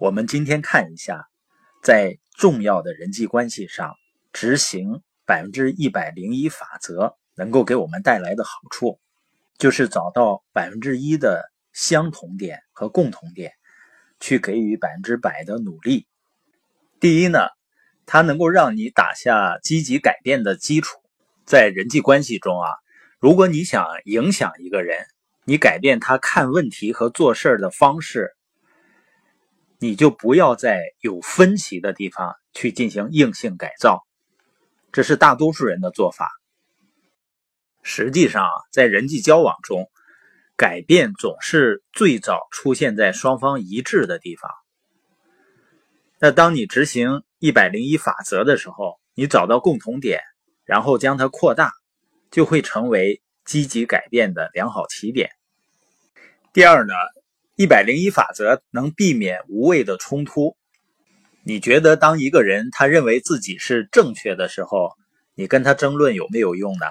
我们今天看一下，在重要的人际关系上执行百分之一百零一法则能够给我们带来的好处，就是找到百分之一的相同点和共同点，去给予百分之百的努力。第一呢，它能够让你打下积极改变的基础。在人际关系中啊，如果你想影响一个人，你改变他看问题和做事的方式。你就不要在有分歧的地方去进行硬性改造，这是大多数人的做法。实际上，在人际交往中，改变总是最早出现在双方一致的地方。那当你执行一百零一法则的时候，你找到共同点，然后将它扩大，就会成为积极改变的良好起点。第二呢？一百零一法则能避免无谓的冲突。你觉得，当一个人他认为自己是正确的时候，你跟他争论有没有用呢？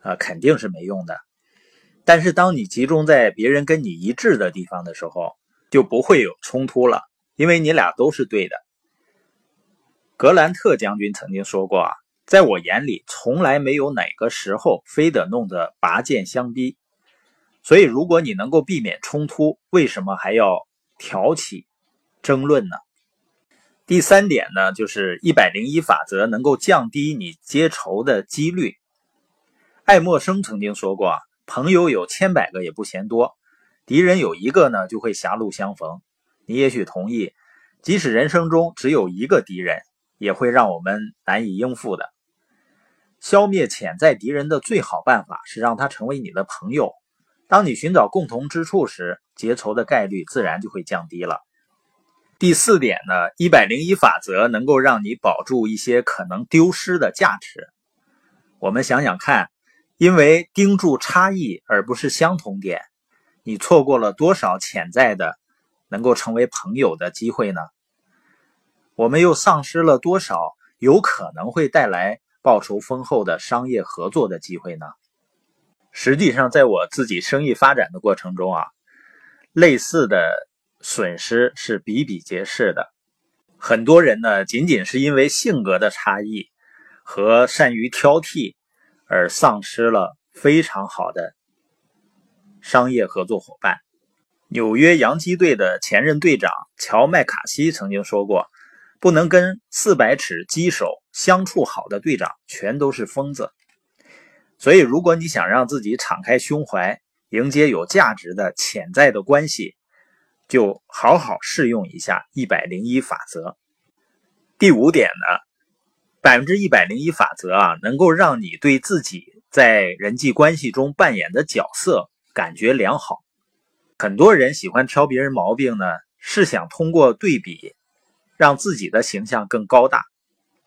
啊，肯定是没用的。但是，当你集中在别人跟你一致的地方的时候，就不会有冲突了，因为你俩都是对的。格兰特将军曾经说过啊，在我眼里，从来没有哪个时候非得弄得拔剑相逼。所以，如果你能够避免冲突，为什么还要挑起争论呢？第三点呢，就是一百零一法则能够降低你结仇的几率。爱默生曾经说过啊，朋友有千百个也不嫌多，敌人有一个呢，就会狭路相逢。你也许同意，即使人生中只有一个敌人，也会让我们难以应付的。消灭潜在敌人的最好办法是让他成为你的朋友。当你寻找共同之处时，结仇的概率自然就会降低了。第四点呢，一百零一法则能够让你保住一些可能丢失的价值。我们想想看，因为盯住差异而不是相同点，你错过了多少潜在的能够成为朋友的机会呢？我们又丧失了多少有可能会带来报酬丰厚的商业合作的机会呢？实际上，在我自己生意发展的过程中啊，类似的损失是比比皆是的。很多人呢，仅仅是因为性格的差异和善于挑剔，而丧失了非常好的商业合作伙伴。纽约洋基队的前任队长乔麦卡锡曾经说过：“不能跟四百尺鸡手相处好的队长，全都是疯子。”所以，如果你想让自己敞开胸怀，迎接有价值的潜在的关系，就好好试用一下一百零一法则。第五点呢，百分之一百零一法则啊，能够让你对自己在人际关系中扮演的角色感觉良好。很多人喜欢挑别人毛病呢，是想通过对比，让自己的形象更高大。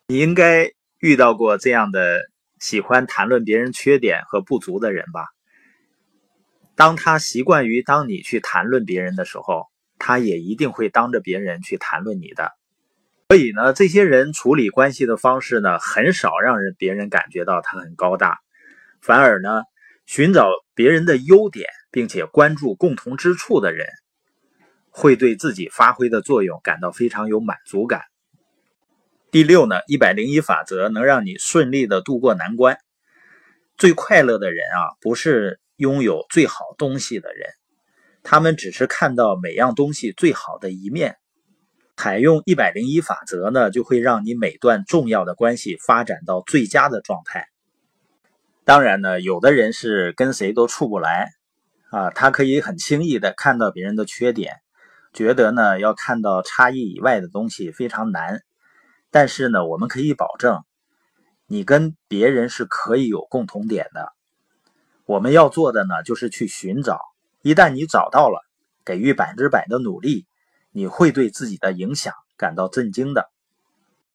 你应该遇到过这样的。喜欢谈论别人缺点和不足的人吧。当他习惯于当你去谈论别人的时候，他也一定会当着别人去谈论你的。所以呢，这些人处理关系的方式呢，很少让人别人感觉到他很高大，反而呢，寻找别人的优点，并且关注共同之处的人，会对自己发挥的作用感到非常有满足感。第六呢，一百零一法则能让你顺利的度过难关。最快乐的人啊，不是拥有最好东西的人，他们只是看到每样东西最好的一面。采用一百零一法则呢，就会让你每段重要的关系发展到最佳的状态。当然呢，有的人是跟谁都处不来啊，他可以很轻易的看到别人的缺点，觉得呢要看到差异以外的东西非常难。但是呢，我们可以保证，你跟别人是可以有共同点的。我们要做的呢，就是去寻找。一旦你找到了，给予百分之百的努力，你会对自己的影响感到震惊的。